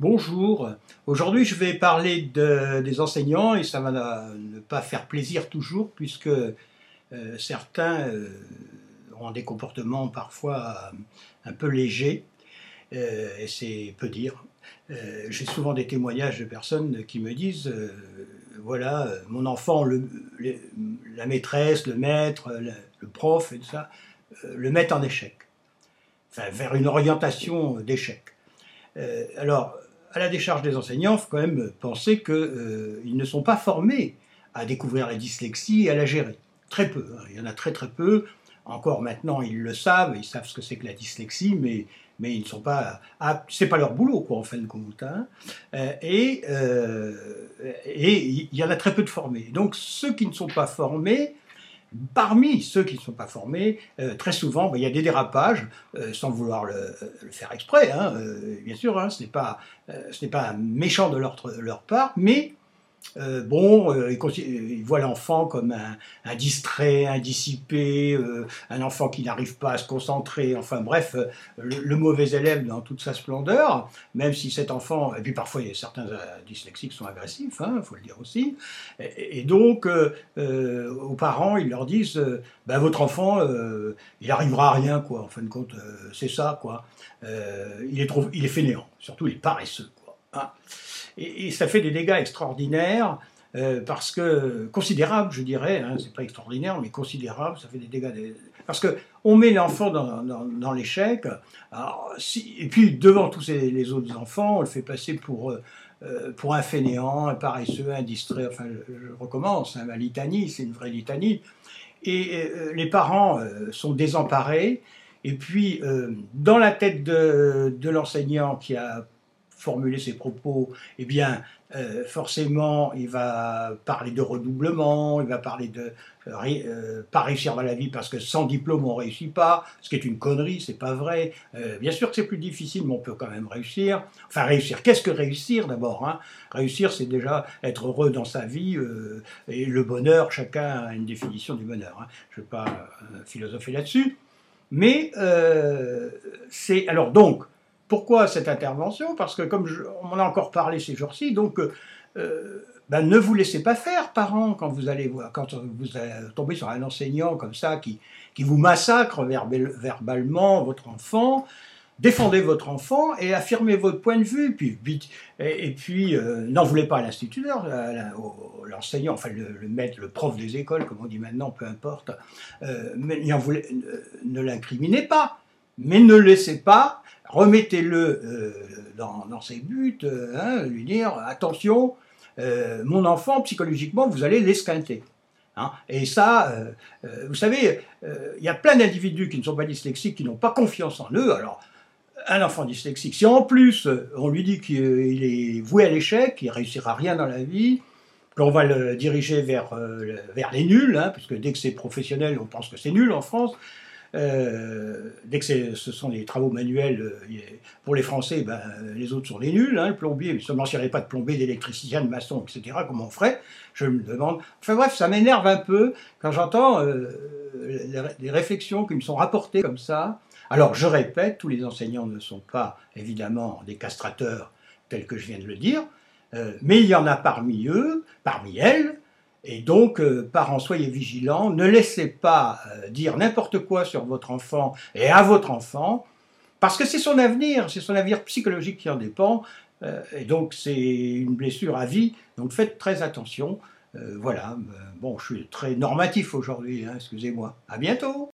Bonjour, aujourd'hui je vais parler des enseignants et ça va ne pas faire plaisir toujours puisque euh, certains euh, ont des comportements parfois un peu légers euh, et c'est peu dire. J'ai souvent des témoignages de personnes qui me disent voilà, mon enfant, la maîtresse, le maître, le, prof et tout ça, le mettent en échec, enfin vers une orientation d'échec. alors, à la décharge des enseignants, il faut quand même penser qu'ils euh, ne sont pas formés à découvrir la dyslexie et à la gérer. Très peu, hein. il y en a très très peu. Encore maintenant, ils le savent, ils savent ce que c'est que la dyslexie, mais, mais ils ne sont pas. c'est pas leur boulot, quoi, en fin de compte. Hein. Euh, et, euh, et il y en a très peu de formés. Donc ceux qui ne sont pas formés, Parmi ceux qui ne sont pas formés, euh, très souvent, ben, il y a des dérapages, euh, sans vouloir le, faire exprès, hein, euh, bien sûr, hein, ce n'est pas, pas méchant de leur, de leur part, mais euh, bon, euh, il, voit l'enfant comme un, distrait, un dissipé, euh, un enfant qui n'arrive pas à se concentrer, enfin bref, le, mauvais élève dans toute sa splendeur, même si cet enfant, et puis parfois certains dyslexiques sont agressifs, il hein, faut le dire aussi, et, donc aux parents, ils leur disent, ben, votre enfant, il n'arrivera à rien, quoi, en fin de compte, c'est ça, quoi, il, est trop, il est fainéant, surtout il est paresseux. Et, ça fait des dégâts extraordinaires. Euh, parce que considérable, je dirais, hein, c'est pas extraordinaire, mais considérable, ça fait des dégâts. Parce que on met l'enfant dans, l'échec, et puis devant tous les autres enfants, on le fait passer pour euh, euh, un fainéant, un paresseux, un distrait. Enfin, je, recommence, hein, ma litanie, c'est une vraie litanie. Et les parents sont désemparés. Et puis, dans la tête de l'enseignant qui a formuler ses propos, eh bien, euh, forcément, il va parler de redoublement, il va parler de euh, euh, pas réussir dans la vie parce que sans diplôme on réussit pas, ce qui est une connerie, c'est pas vrai. bien sûr que c'est plus difficile, mais on peut quand même réussir. Enfin, réussir. Qu'est-ce que réussir d'abord hein? Réussir, c'est déjà être heureux dans sa vie et le bonheur. Chacun a une définition du bonheur. Hein. Je ne vais pas philosopher là-dessus, mais c'est alors donc pourquoi cette intervention? Parce que comme on en a encore parlé ces jours-ci, donc euh, euh, ben, ne vous laissez pas faire, parents, quand vous allez voir, quand vous tombez sur un enseignant comme ça qui, qui vous massacre verbalement votre enfant. Défendez votre enfant et affirmez votre point de vue. Puis, et, puis, euh, n'en voulez pas à l'instituteur, l'enseignant, enfin le, maître, le prof des écoles, comme on dit maintenant, peu importe. mais ne l'incriminez pas, mais ne laissez pas remettez-le euh, dans, ses buts, euh, hein, lui dire attention, euh, mon enfant, psychologiquement, vous allez l'esquinter. Hein. Et ça, vous savez, il y a plein d'individus qui ne sont pas dyslexiques, qui n'ont pas confiance en eux. Alors, un enfant dyslexique, si en plus on lui dit qu'il est voué à l'échec, qu'il réussira rien dans la vie, qu'on va le diriger vers, vers les nuls, hein, puisque dès que c'est professionnel, on pense que c'est nul en France, euh, dès que ce sont des travaux manuels, euh, pour les Français, ben, les autres sont les nuls. Hein, le plombier, seulement s'il n'y avait pas de plombier, d'électricien, de maçon, etc., comment on ferait Je me demande. Enfin bref, ça m'énerve un peu quand j'entends euh, des réflexions qui me sont rapportées comme ça. Alors, je répète, tous les enseignants ne sont pas évidemment des castrateurs tels que je viens de le dire, mais il y en a parmi eux, parmi elles, et donc, euh, parents, soyez vigilants, ne laissez pas euh, dire n'importe quoi sur votre enfant et à votre enfant, parce que c'est son avenir, c'est son avenir psychologique qui en dépend, euh, et donc c'est une blessure à vie, donc faites très attention. voilà, bon, je suis très normatif aujourd'hui, hein, excusez-moi. À bientôt